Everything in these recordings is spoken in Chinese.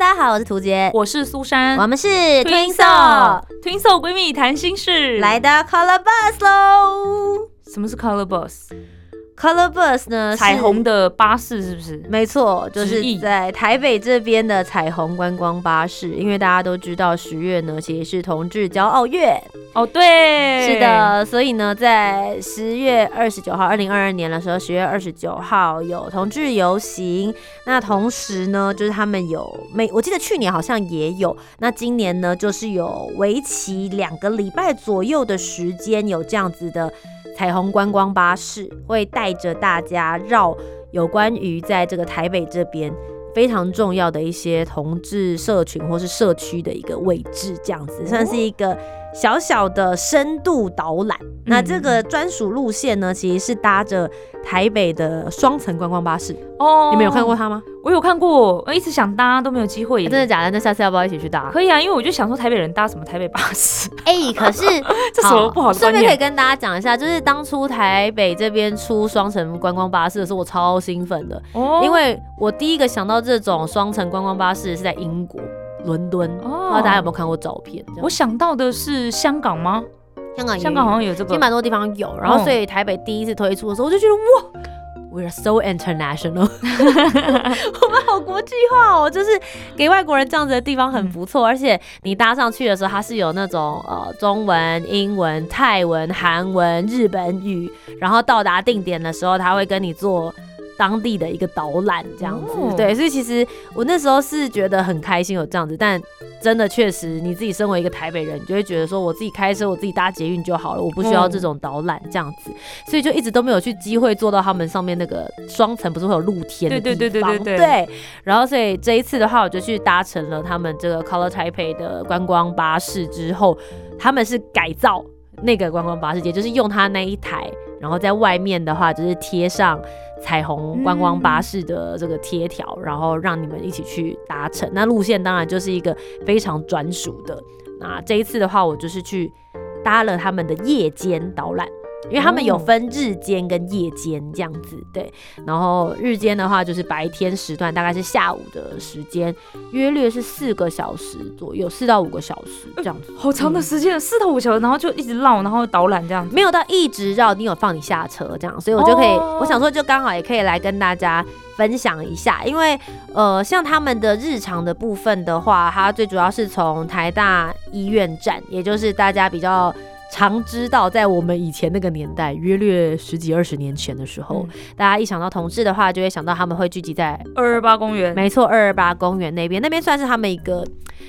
大家好，我是涂杰，我是苏珊，我们是 Twinkle 闺蜜谈心事，来到 Color Bus 喽。什么是 Color Bus？Color Bus 呢？彩虹的巴士是不是？没错，就是在台北这边的彩虹观光巴士。因为大家都知道十月呢，其实是同志骄傲月。哦，对，是的。所以呢，在十月二十九号，二零二二年的时候，十月二十九号有同志游行。那同时呢，就是他们有每，我记得去年好像也有。那今年呢，就是有为期两个礼拜左右的时间，有这样子的。彩虹观光巴士会带着大家绕有关于在这个台北这边非常重要的一些同志社群或是社区的一个位置，这样子算是一个。小小的深度导览，那这个专属路线呢，其实是搭着台北的双层观光巴士哦。你们有看过它吗？我有看过，我一直想搭都没有机会。真的假的？那下次要不要一起去搭？可以啊，因为我就想说台北人搭什么台北巴士？哎，可是 这什么不好？顺便可以跟大家讲一下，就是当初台北这边出双层观光巴士的时候，我超兴奋的，哦因为我第一个想到这种双层观光巴士是在英国。伦敦，不知道大家有没有看过照片？我想到的是香港吗？香港，香港好像有这个，其实蛮多地方有。然后，所以台北第一次推出的时候，我就觉得哇，We are so international，我们好国际化哦，就是给外国人这样子的地方很不错。而且你搭上去的时候，它是有那种呃中文、英文、泰文、韩文、日本语，然后到达定点的时候，他会跟你做。当地的一个导览这样子，对，所以其实我那时候是觉得很开心有这样子，但真的确实你自己身为一个台北人，你就会觉得说我自己开车，我自己搭捷运就好了，我不需要这种导览这样子，所以就一直都没有去机会坐到他们上面那个双层，不是会有露天的地方，对，然后所以这一次的话，我就去搭乘了他们这个 Color Taipei 的观光巴士之后，他们是改造那个观光巴士，也就是用它那一台。然后在外面的话，就是贴上彩虹观光巴士的这个贴条，然后让你们一起去搭乘。那路线当然就是一个非常专属的。那这一次的话，我就是去搭了他们的夜间导览。因为他们有分日间跟夜间这样子，对。然后日间的话就是白天时段，大概是下午的时间，约略是四个小时左右，四到五个小时这样子。好长的时间，四到五小时，然后就一直绕，然后导览这样，没有到一直绕，你有放你下车这样，所以我就可以，我想说就刚好也可以来跟大家分享一下，因为呃，像他们的日常的部分的话，它最主要是从台大医院站，也就是大家比较。常知道，在我们以前那个年代，约略十几二十年前的时候，大家一想到同志的话，就会想到他们会聚集在二二八公园。没错，二二八公园那边，那边算是他们一个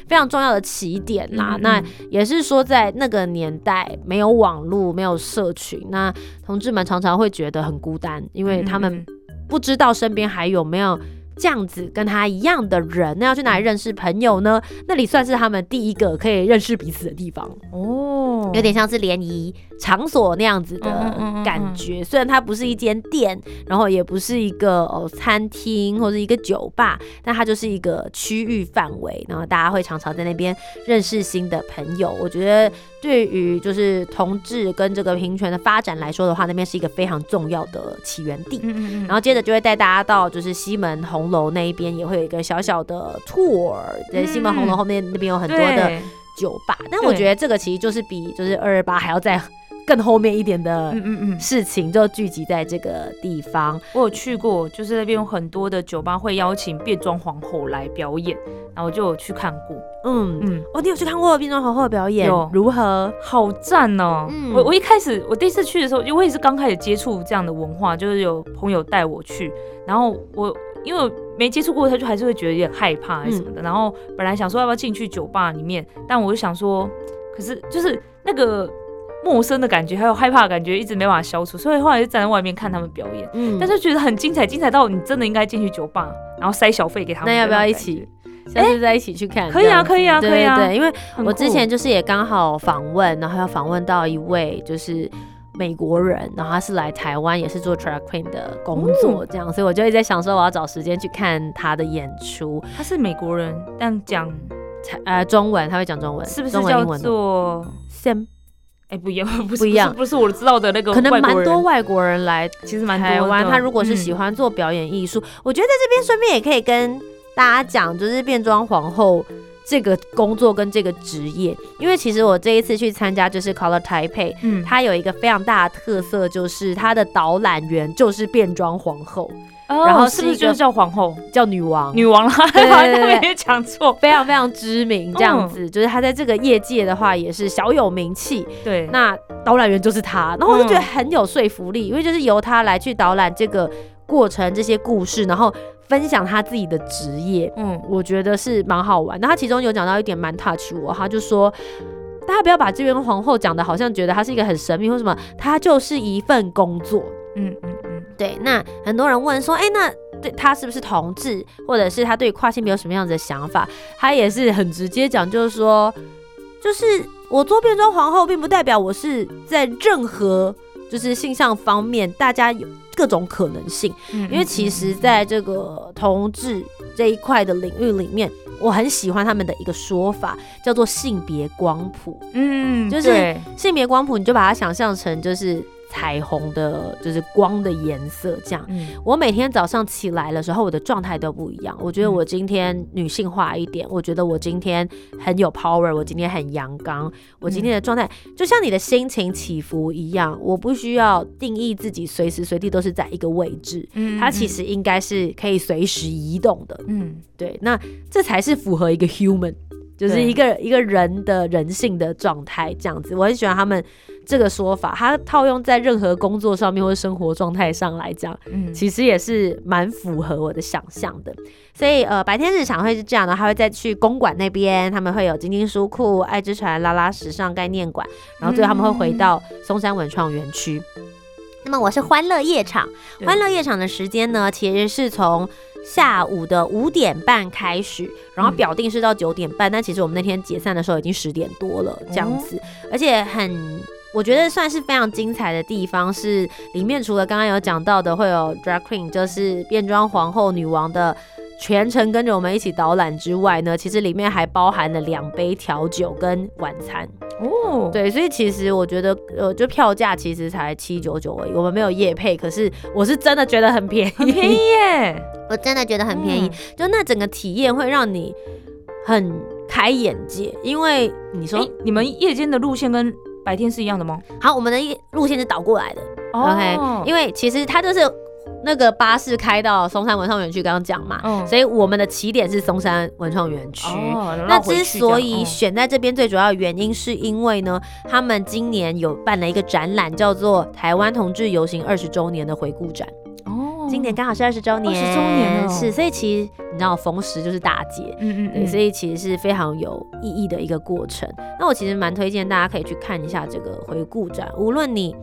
非常重要的起点啦。那也是说，在那个年代，没有网络，没有社群，那同志们常常会觉得很孤单，因为他们不知道身边还有没有。这样子跟他一样的人，那要去哪里认识朋友呢？那里算是他们第一个可以认识彼此的地方哦，有点像是联谊场所那样子的感觉。虽然它不是一间店，然后也不是一个哦餐厅或者一个酒吧，但它就是一个区域范围，然后大家会常常在那边认识新的朋友。我觉得对于就是同志跟这个平权的发展来说的话，那边是一个非常重要的起源地。然后接着就会带大家到就是西门红。楼那一边也会有一个小小的 tour，在西门红楼后面那边有很多的酒吧，但我觉得这个其实就是比就是二二八还要在更后面一点的嗯嗯嗯事情，就聚集在这个地方。我有去过，就是那边有很多的酒吧会邀请变装皇后来表演，然后我就有去看过。嗯嗯，哦，你有去看过变装皇后的表演？有，如何？好赞哦！我我一开始我第一次去的时候，因为我也是刚开始接触这样的文化，就是有朋友带我去，然后我。因为没接触过，他就还是会觉得有点害怕还是什么的。然后本来想说要不要进去酒吧里面，但我就想说，可是就是那个陌生的感觉，还有害怕的感觉，一直没办法消除。所以后来就站在外面看他们表演，嗯，但是觉得很精彩，精彩到你真的应该进去酒吧，然后塞小费给他们。那要不要一起？下次再一起去看。可以啊，可以啊，可以啊。对，因为我之前就是也刚好访问，然后要访问到一位就是美国人，然后他是来台湾，也是做 track queen 的工作，这样，所以我就一直在想说，我要找时间去看他的演出。他是美国人，但讲呃中文，他会讲中文，是不是叫做 Sam？哎，不一样，不不一样，不是我知道的那个。可能蛮多外国人来，其实蛮台湾。他如果是喜欢做表演艺术，我觉得在这边顺便也可以跟大家讲，就是变装皇后这个工作跟这个职业。因为其实我这一次去参加就是 Color Taipei，嗯，它有一个非常大的特色，就是它的导览员就是变装皇后。然后是不是就是叫皇后，叫女王？女王了，对对对，讲错，非常非常知名，这样子，就是她在这个业界的话也是小有名气。对，那导览员就是她，然后我就觉得很有说服力，因为就是由她来去导览这个过程、这些故事，然后分享他自己的职业。嗯，我觉得是蛮好玩。那他其中有讲到一点蛮 touch 我，他就说，大家不要把这边皇后讲的好像觉得她是一个很神秘或什么，她就是一份工作。嗯嗯嗯。对，那很多人问说，哎，那对她是不是同志，或者是她对跨性别有什么样子的想法？他也是很直接讲，就是说，就是我做变装皇后，并不代表我是在任何就是性向方面，大家有各种可能性。因为其实在这个同志这一块的领域里面，我很喜欢他们的一个说法，叫做性别光谱。嗯，就是性别光谱，你就把它想象成就是。彩虹的，就是光的颜色，这样。我每天早上起来的时候，我的状态都不一样。我觉得我今天女性化一点，我觉得我今天很有 power，我今天很阳刚，我今天的状态就像你的心情起伏一样。我不需要定义自己随时随地都是在一个位置，嗯，它其实应该是可以随时移动的，嗯，对。那这才是符合一个 human，就是一个一个人的人性的状态，这样子。我很喜欢他们。这个说法，它套用在任何工作上面或者生活状态上来讲，嗯，其实也是蛮符合我的想象的。所以，呃，白天日常会是这样的，他会再去公馆那边，他们会有晶晶书库、爱之船、拉拉时尚概念馆，然后最后他们会回到松山文创园区。那么，我是欢乐夜场，欢乐夜场的时间呢，其实是从下午的五点半开始，然后表定是到九点半，但其实我们那天解散的时候已经十点多了，这样子，而且很。我觉得算是非常精彩的地方，是里面除了刚刚有讲到的会有 drag queen，就是变装皇后女王的全程跟着我们一起导览之外呢，其实里面还包含了两杯调酒跟晚餐哦。对，所以其实我觉得呃，就票价其实才七九九而已，我们没有夜配，可是我是真的觉得很便宜，很便宜耶！我真的觉得很便宜，就那整个体验会让你很开眼界，因为你说你们夜间的路线跟白天是一样的吗？好，我们的路线是倒过来的。OK，因为其实它就是那个巴士开到松山文创园区，刚刚讲嘛，所以我们的起点是松山文创园区。那之所以选在这边，最主要的原因是因为呢，他们今年有办了一个展览，叫做台湾同志游行二十周年的回顾展。哦今年刚好是二十周年，二十周年是，所以其实你知道逢十就是大节，嗯嗯，对，所以其实是非常有意义的一个过程。那我其实蛮推荐大家可以去看一下这个回顾展，无论你。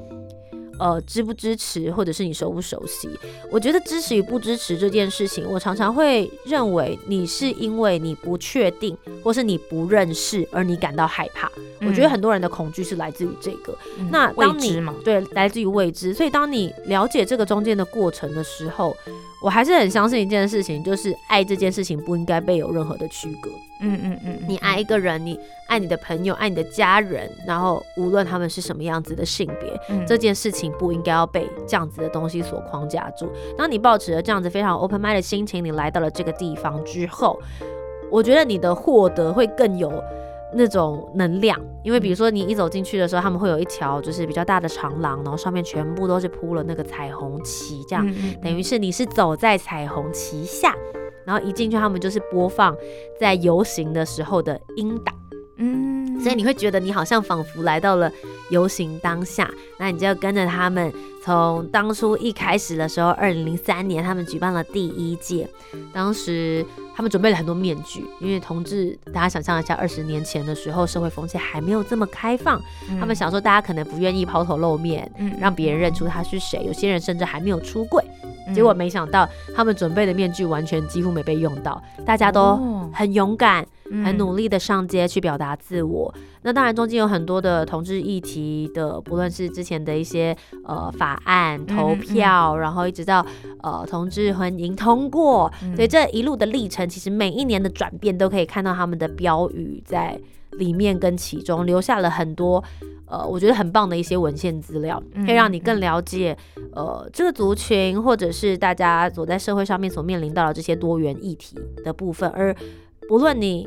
呃，支不支持，或者是你熟不熟悉？我觉得支持与不支持这件事情，我常常会认为你是因为你不确定，或是你不认识而你感到害怕。我觉得很多人的恐惧是来自于这个。那未知嘛？对，来自于未知。所以当你了解这个中间的过程的时候，我还是很相信一件事情，就是爱这件事情不应该被有任何的区隔。嗯嗯嗯，你爱一个人，你爱你的朋友，爱你的家人，然后无论他们是什么样子的性别，这件事情不应该要被这样子的东西所框架住。当你抱持了这样子非常 open mind 的心情，你来到了这个地方之后，我觉得你的获得会更有那种能量。因为比如说你一走进去的时候，他们会有一条就是比较大的长廊，然后上面全部都是铺了那个彩虹旗，这样等于是你是走在彩虹旗下。然后一进去，他们就是播放在游行的时候的音档，嗯，所以你会觉得你好像仿佛来到了游行当下，那你就要跟着他们，从当初一开始的时候，二零零三年他们举办了第一届，当时他们准备了很多面具，因为同志，大家想象一下，二十年前的时候社会风气还没有这么开放，他们想说大家可能不愿意抛头露面，嗯，让别人认出他是谁，有些人甚至还没有出柜。结果没想到他们准备的面具完全几乎没被用到，大家都很勇敢、很努力的上街去表达自我。那当然中间有很多的同志议题的，不论是之前的一些呃法案投票，然后一直到呃同志婚姻通过，所以这一路的历程，其实每一年的转变都可以看到他们的标语在里面跟其中留下了很多。呃，我觉得很棒的一些文献资料，可以让你更了解呃这个族群，或者是大家所在社会上面所面临到的这些多元议题的部分。而不论你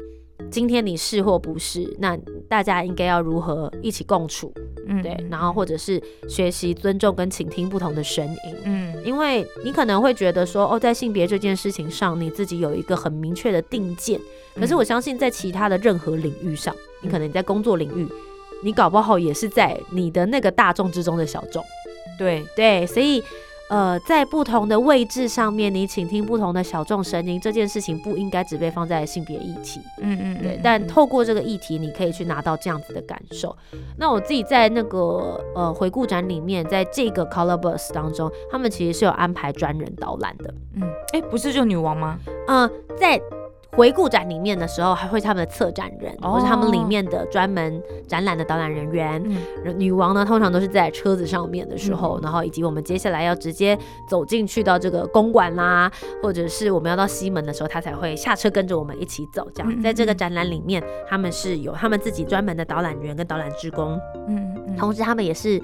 今天你是或不是，那大家应该要如何一起共处？嗯，对。然后或者是学习尊重跟倾听不同的声音。嗯，因为你可能会觉得说，哦，在性别这件事情上，你自己有一个很明确的定见。可是我相信，在其他的任何领域上，你可能在工作领域。你搞不好也是在你的那个大众之中的小众，对对，所以呃，在不同的位置上面，你倾听不同的小众声音，这件事情不应该只被放在性别议题，嗯嗯，对。但透过这个议题，你可以去拿到这样子的感受。那我自己在那个呃回顾展里面，在这个 Color Bus 当中，他们其实是有安排专人导览的，嗯，哎，不是就女王吗？嗯，在。回顾展里面的时候，还会他们的策展人，或是他们里面的专门展览的导览人员。女王呢，通常都是在车子上面的时候，然后以及我们接下来要直接走进去到这个公馆啦，或者是我们要到西门的时候，她才会下车跟着我们一起走。这样，在这个展览里面，他们是有他们自己专门的导览员跟导览职工。嗯，同时他们也是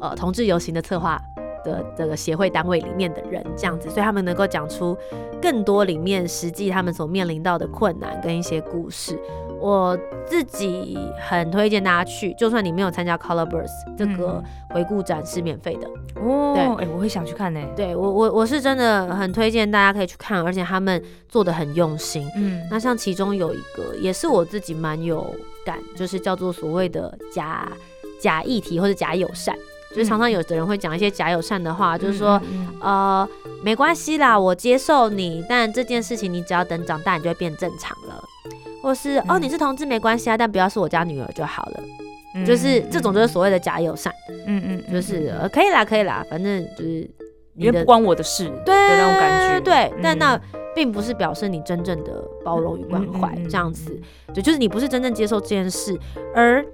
呃同志游行的策划。的这个协会单位里面的人这样子，所以他们能够讲出更多里面实际他们所面临到的困难跟一些故事。我自己很推荐大家去，就算你没有参加 Color Burst 这个回顾展是免费的哦。对，哎，我会想去看呢。对我，我我是真的很推荐大家可以去看，而且他们做的很用心。嗯，那像其中有一个也是我自己蛮有感，就是叫做所谓的假假议题或者假友善。就是常常有的人会讲一些假友善的话，就是说，呃，没关系啦，我接受你，但这件事情你只要等长大，你就会变正常了，或是哦，你是同志没关系啊，但不要是我家女儿就好了，就是这种就是所谓的假友善，嗯嗯，就是呃可以啦，可以啦，反正就是因为不关我的事，对那种感觉，对，但那并不是表示你真正的包容与关怀这样子，对，就是你不是真正接受这件事，而。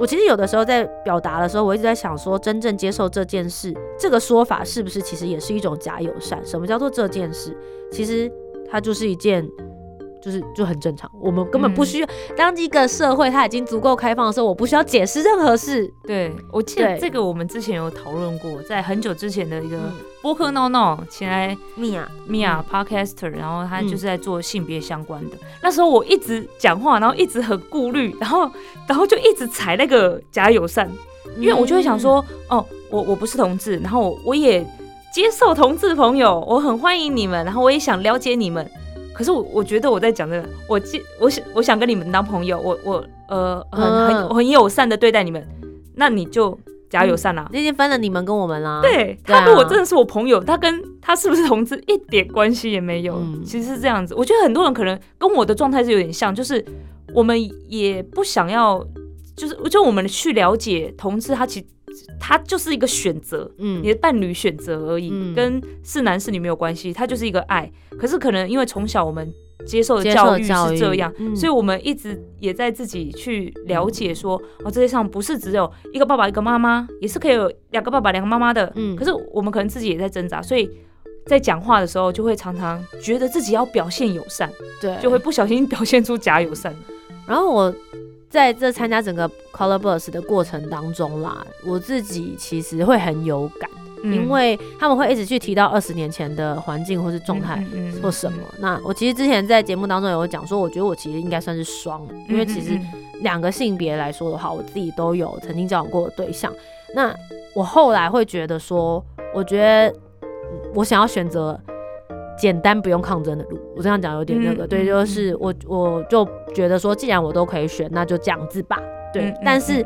我其实有的时候在表达的时候，我一直在想说，真正接受这件事，这个说法是不是其实也是一种假友善？什么叫做这件事？其实它就是一件。就是就很正常，我们根本不需要。当一个社会它已经足够开放的时候，我不需要解释任何事。对我记得这个，我们之前有讨论过，在很久之前的一个播客 No No，请来米娅米娅 Podcaster，然后他就是在做性别相关的。那时候我一直讲话，然后一直很顾虑，然后然后就一直踩那个假友善，因为我就会想说，哦，我我不是同志，然后我也接受同志朋友，我很欢迎你们，然后我也想了解你们。可是我我觉得我在讲这个，我记我想我想跟你们当朋友，我我呃很很很友善的对待你们，那你就加友善啦。已经分了你们跟我们啦。对他如果真的是我朋友，他跟他是不是同志一点关系也没有。其实是这样子，我觉得很多人可能跟我的状态是有点像，就是我们也不想要，就是就我们去了解同志，他其实。他就是一个选择，嗯，你的伴侣选择而已，跟是男是女没有关系，他就是一个爱。可是可能因为从小我们接受的教育是这样，所以我们一直也在自己去了解说，哦，世界上不是只有一个爸爸一个妈妈，也是可以有两个爸爸两个妈妈的。嗯，可是我们可能自己也在挣扎，所以在讲话的时候就会常常觉得自己要表现友善，对，就会不小心表现出假友善。然后我。在这参加整个 Color Bus 的过程当中啦，我自己其实会很有感，因为他们会一直去提到二十年前的环境或是状态或什么。那我其实之前在节目当中有讲说，我觉得我其实应该算是双，因为其实两个性别来说的话，我自己都有曾经交往过的对象。那我后来会觉得说，我觉得我想要选择。简单不用抗争的路，我这样讲有点那个，对，就是我我就觉得说，既然我都可以选，那就这样子吧，对。但是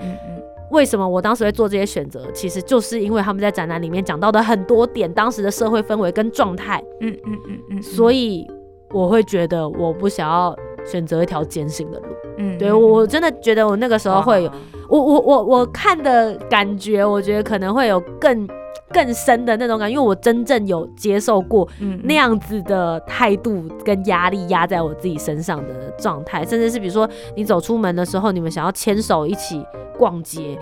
为什么我当时会做这些选择？其实就是因为他们在展览里面讲到的很多点，当时的社会氛围跟状态，嗯嗯嗯嗯，所以我会觉得我不想要选择一条艰辛的路，嗯，对我真的觉得我那个时候会有，我我我我看的感觉，我觉得可能会有更。更深的那种感，因为我真正有接受过那样子的态度跟压力压在我自己身上的状态，甚至是比如说你走出门的时候，你们想要牵手一起逛街，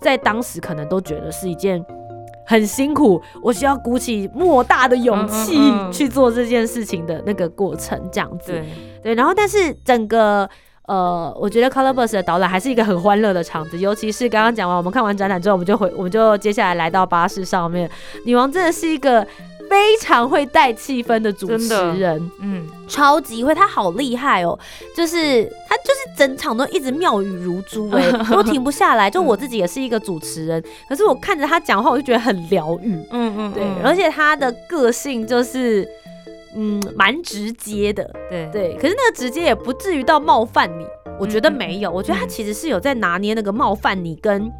在当时可能都觉得是一件很辛苦，我需要鼓起莫大的勇气去做这件事情的那个过程，这样子，对，然后但是整个。呃，我觉得 Color Bus 的导览还是一个很欢乐的场子，尤其是刚刚讲完，我们看完展览之后，我们就回，我们就接下来来到巴士上面。女王真的是一个非常会带气氛的主持人，嗯，超级会，她好厉害哦，就是她就是整场都一直妙语如珠，哎，都停不下来。就我自己也是一个主持人，可是我看着她讲话，我就觉得很疗愈，嗯嗯，对，而且她的个性就是。嗯，蛮直接的，对。对，可是那个直接也不至于到冒犯你，我觉得没有，我觉得他其实是有在拿捏那个冒犯你跟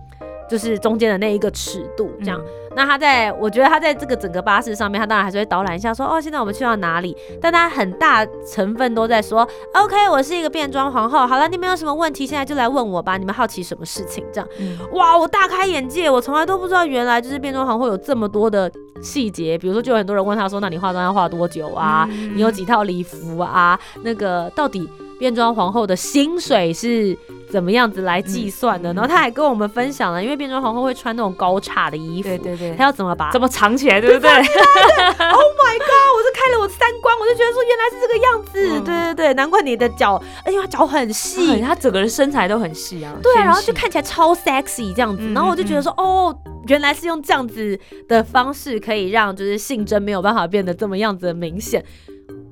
就是中间的那一个尺度，这样。那他在，我觉得他在这个整个巴士上面，他当然还是会导览一下，说哦，现在我们去到哪里？但他很大成分都在说，OK，我是一个变装皇后，好了，你们有什么问题，现在就来问我吧。你们好奇什么事情？这样，哇，我大开眼界，我从来都不知道原来就是变装皇后有这么多的细节。比如说，就有很多人问他说，那你化妆要化多久啊？你有几套礼服啊？那个到底？变装皇后的薪水是怎么样子来计算的？然后他还跟我们分享了，因为变装皇后会穿那种高叉的衣服，对对对，他要怎么把怎么藏起来，对不对？Oh my god！我是开了我三观，我就觉得说原来是这个样子，对对对，难怪你的脚，而且他脚很细，他整个人身材都很细啊，对，然后就看起来超 sexy 这样子，然后我就觉得说哦，原来是用这样子的方式可以让就是性征没有办法变得这么样子的明显，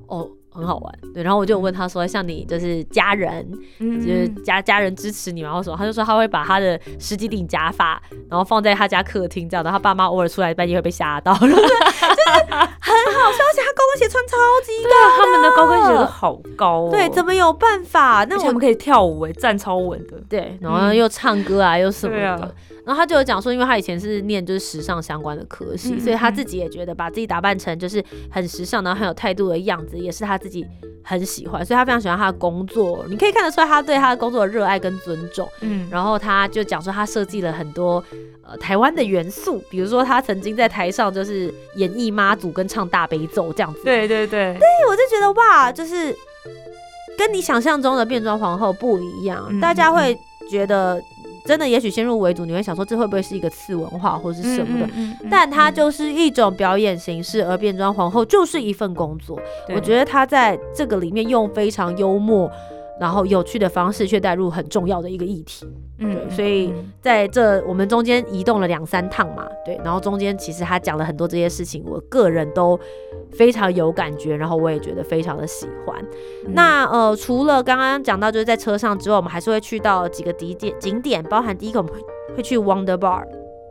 哦。很好玩，对，然后我就问他说，像你就是家人，就是家家人支持你吗？或什么？他就说他会把他的十几顶假发，然后放在他家客厅这样的，他爸妈偶尔出来半夜会被吓到，就是很好笑，而且他高跟鞋穿超级高，他们的高跟鞋都好高，对，怎么有办法？那我们可以跳舞哎，站超稳的，对，然后又唱歌啊，又什么的。然后他就有讲说，因为他以前是念就是时尚相关的科系，所以他自己也觉得把自己打扮成就是很时尚，然后很有态度的样子，也是他自己很喜欢，所以他非常喜欢他的工作。你可以看得出来他对他的工作的热爱跟尊重。嗯，然后他就讲说，他设计了很多呃台湾的元素，比如说他曾经在台上就是演绎妈祖跟唱大悲咒这样子。对对对，对我就觉得哇，就是跟你想象中的变装皇后不一样，大家会觉得。真的，也许先入为主，你会想说这会不会是一个次文化或者是什么的？但它就是一种表演形式，而变装皇后就是一份工作。我觉得他在这个里面用非常幽默。然后有趣的方式却带入很重要的一个议题，对，所以在这我们中间移动了两三趟嘛，对，然后中间其实他讲了很多这些事情，我个人都非常有感觉，然后我也觉得非常的喜欢。那呃，除了刚刚讲到就是在车上之外，我们还是会去到几个景点，景点包含第一个我们会会去 Wonder Bar，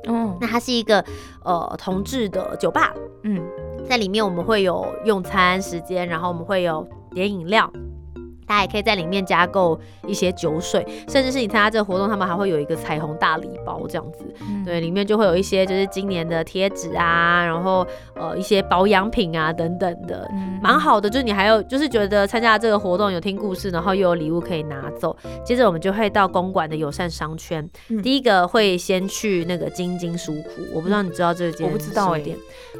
嗯，那它是一个呃同志的酒吧，嗯，在里面我们会有用餐时间，然后我们会有点饮料。大家也可以在里面加购一些酒水，甚至是你参加这个活动，他们还会有一个彩虹大礼包这样子。对，里面就会有一些就是今年的贴纸啊，然后呃一些保养品啊等等的，蛮好的。就是你还有就是觉得参加这个活动有听故事，然后又有礼物可以拿走。接着我们就会到公馆的友善商圈，第一个会先去那个金金书库。我不知道你知道这间？我不知道哎。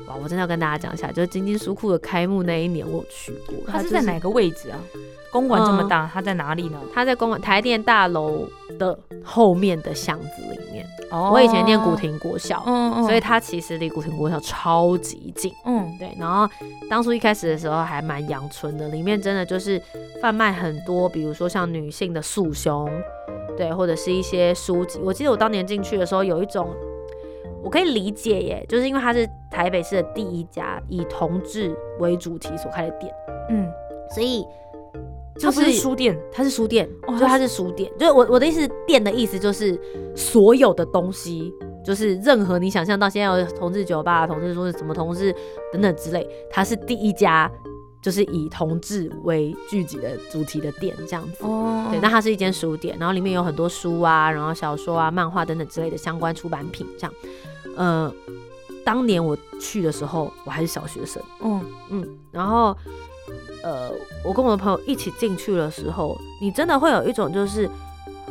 哇，我真的要跟大家讲一下，就是金金书库的开幕那一年我有去过。它是在哪个位置啊？公馆这么大，它在哪里呢？它在公馆台电大楼的后面的巷子里面。哦，我以前念古亭国小，嗯嗯，所以它其实离古亭国小超级近。嗯，对。然后当初一开始的时候还蛮阳春的，里面真的就是贩卖很多，比如说像女性的束胸，对，或者是一些书籍。我记得我当年进去的时候，有一种我可以理解耶，就是因为它是台北市的第一家以同志为主题所开的店。嗯，所以。就是书店，它是书店，就它是书店。就是我我的意思，店的意思就是所有的东西，就是任何你想象到现在有同志酒吧、同志说是什么同志等等之类，它是第一家就是以同志为聚集的主题的店这样子。哦，对，那它是一间书店，然后里面有很多书啊，然后小说啊、漫画等等之类的相关出版品这样。呃，当年我去的时候，我还是小学生。嗯嗯，然后。呃，我跟我的朋友一起进去的时候，你真的会有一种就是，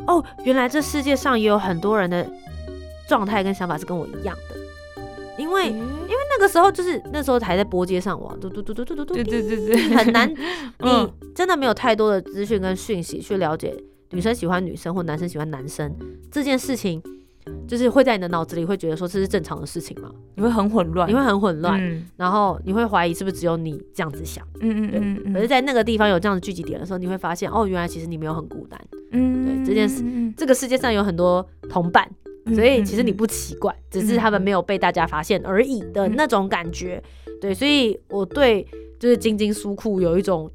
哦，原来这世界上也有很多人的状态跟想法是跟我一样的。因为因为那个时候就是那时候还在拨接上网，嘟嘟嘟嘟嘟嘟嘟，对对对对，很难，你真的没有太多的资讯跟讯息去了解女生喜欢女生或男生喜欢男生这件事情。就是会在你的脑子里会觉得说这是正常的事情吗？你会很混乱，你会很混乱，然后你会怀疑是不是只有你这样子想？嗯嗯嗯。可是，在那个地方有这样的聚集点的时候，你会发现哦，原来其实你没有很孤单。嗯，对这件事，这个世界上有很多同伴，所以其实你不奇怪，只是他们没有被大家发现而已的那种感觉。对，所以我对就是晶晶书库有一种。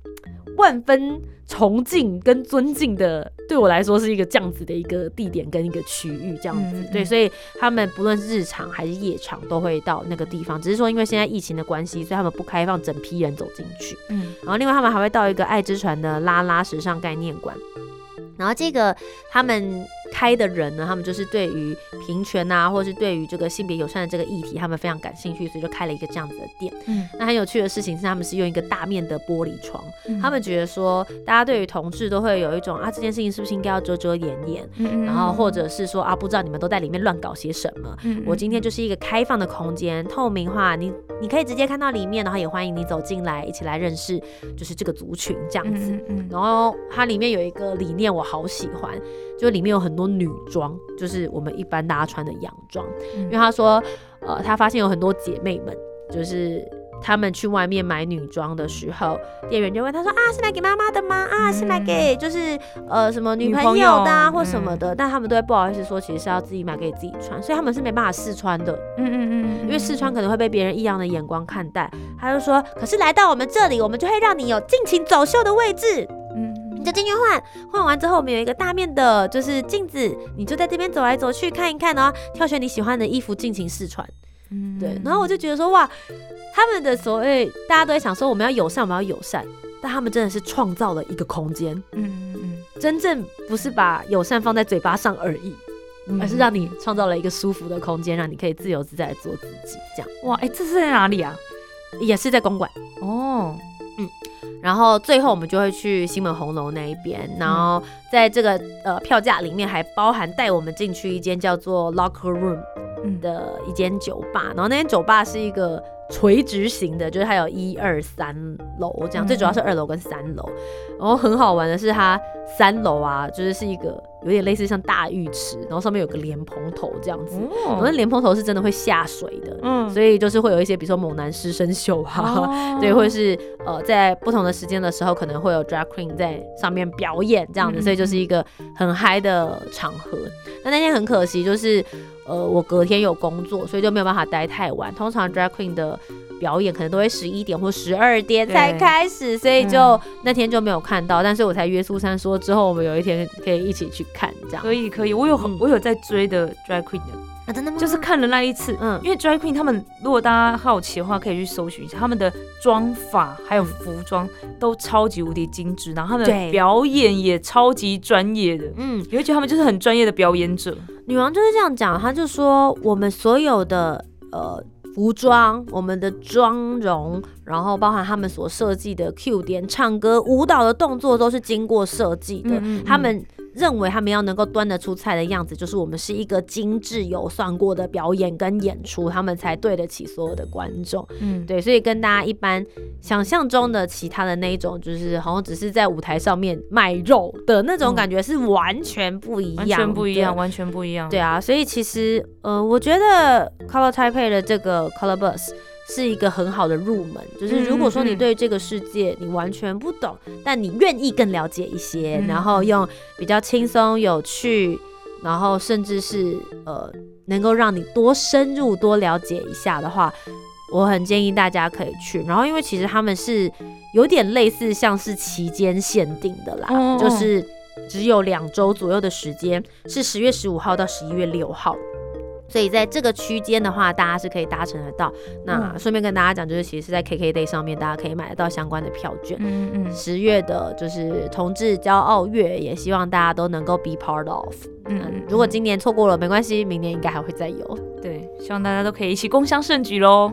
万分崇敬跟尊敬的，对我来说是一个这样子的一个地点跟一个区域，这样子对，所以他们不论日常还是夜场都会到那个地方，只是说因为现在疫情的关系，所以他们不开放整批人走进去。嗯，然后另外他们还会到一个爱之船的拉拉时尚概念馆，然后这个他们。开的人呢，他们就是对于平权啊，或者是对于这个性别友善的这个议题，他们非常感兴趣，所以就开了一个这样子的店。嗯，那很有趣的事情是，他们是用一个大面的玻璃窗，他们觉得说，大家对于同志都会有一种啊，这件事情是不是应该要遮遮掩掩？嗯然后或者是说啊，不知道你们都在里面乱搞些什么？嗯，我今天就是一个开放的空间，透明化，你你可以直接看到里面，然后也欢迎你走进来，一起来认识，就是这个族群这样子。嗯嗯。然后它里面有一个理念，我好喜欢。就里面有很多女装，就是我们一般大家穿的洋装。因为他说，呃，他发现有很多姐妹们，就是他们去外面买女装的时候，店员就问他说：“啊，是来给妈妈的吗？啊，是来给就是呃什么女朋友的或什么的？”但他们都会不好意思说，其实是要自己买给自己穿，所以他们是没办法试穿的。嗯嗯嗯，因为试穿可能会被别人异样的眼光看待。他就说：“可是来到我们这里，我们就会让你有尽情走秀的位置。”你就进去换，换完之后我们有一个大面的，就是镜子，你就在这边走来走去看一看哦，挑选你喜欢的衣服尽情试穿。嗯，对。然后我就觉得说，哇，他们的所谓大家都在想说我们要友善，我们要友善，但他们真的是创造了一个空间。嗯嗯嗯，真正不是把友善放在嘴巴上而已，而是让你创造了一个舒服的空间，让你可以自由自在做自己。这样，哇，哎，这是在哪里啊？也是在公馆。哦。然后最后我们就会去西门红楼那一边，然后在这个呃票价里面还包含带我们进去一间叫做 Locker Room 的一间酒吧，然后那间酒吧是一个。垂直型的，就是它有一二三楼这样，最主要是二楼跟三楼。然后很好玩的是，它三楼啊，就是是一个有点类似像大浴池，然后上面有个莲蓬头这样子。哦。那莲蓬头是真的会下水的，嗯。所以就是会有一些，比如说猛男师生秀啊，对，或者是呃，在不同的时间的时候，可能会有 drag queen 在上面表演这样子，所以就是一个很嗨的场合。那那天很可惜，就是。呃，我隔天有工作，所以就没有办法待太晚。通常 drag queen 的表演可能都会十一点或十二点才开始，所以就那天就没有看到。但是我才约苏珊说，之后我们有一天可以一起去看，这样可以可以。我有很我有在追的 drag queen 的。真的吗？就是看了那一次，嗯，因为 drag queen 他们，如果大家好奇的话，可以去搜寻一下他们的妆法还有服装都超级无敌精致，然后他们的表演也超级专业的，嗯，你会觉得他们就是很专业的表演者。女王就是这样讲，她就说我们所有的呃服装、我们的妆容，然后包含他们所设计的 Q 点、唱歌、舞蹈的动作，都是经过设计的，他们。认为他们要能够端得出菜的样子，就是我们是一个精致有算过的表演跟演出，他们才对得起所有的观众。嗯，对，所以跟大家一般想象中的其他的那一种，就是好像只是在舞台上面卖肉的那种感觉是完全不一样，完全不一样，完全不一样。对啊，所以其实呃，我觉得 Color Taipei 的这个 Color Bus。是一个很好的入门，就是如果说你对这个世界你完全不懂，但你愿意更了解一些，然后用比较轻松有趣，然后甚至是呃能够让你多深入多了解一下的话，我很建议大家可以去。然后因为其实他们是有点类似像是期间限定的啦，就是只有两周左右的时间，是十月十五号到十一月六号。所以在这个区间的话，大家是可以搭乘得到。那顺便跟大家讲，就是其实是在 KKday 上面，大家可以买得到相关的票券。嗯嗯。十月的就是同志骄傲月，也希望大家都能够 be part of。嗯。如果今年错过了，没关系，明年应该还会再有。对，希望大家都可以一起共襄盛举喽。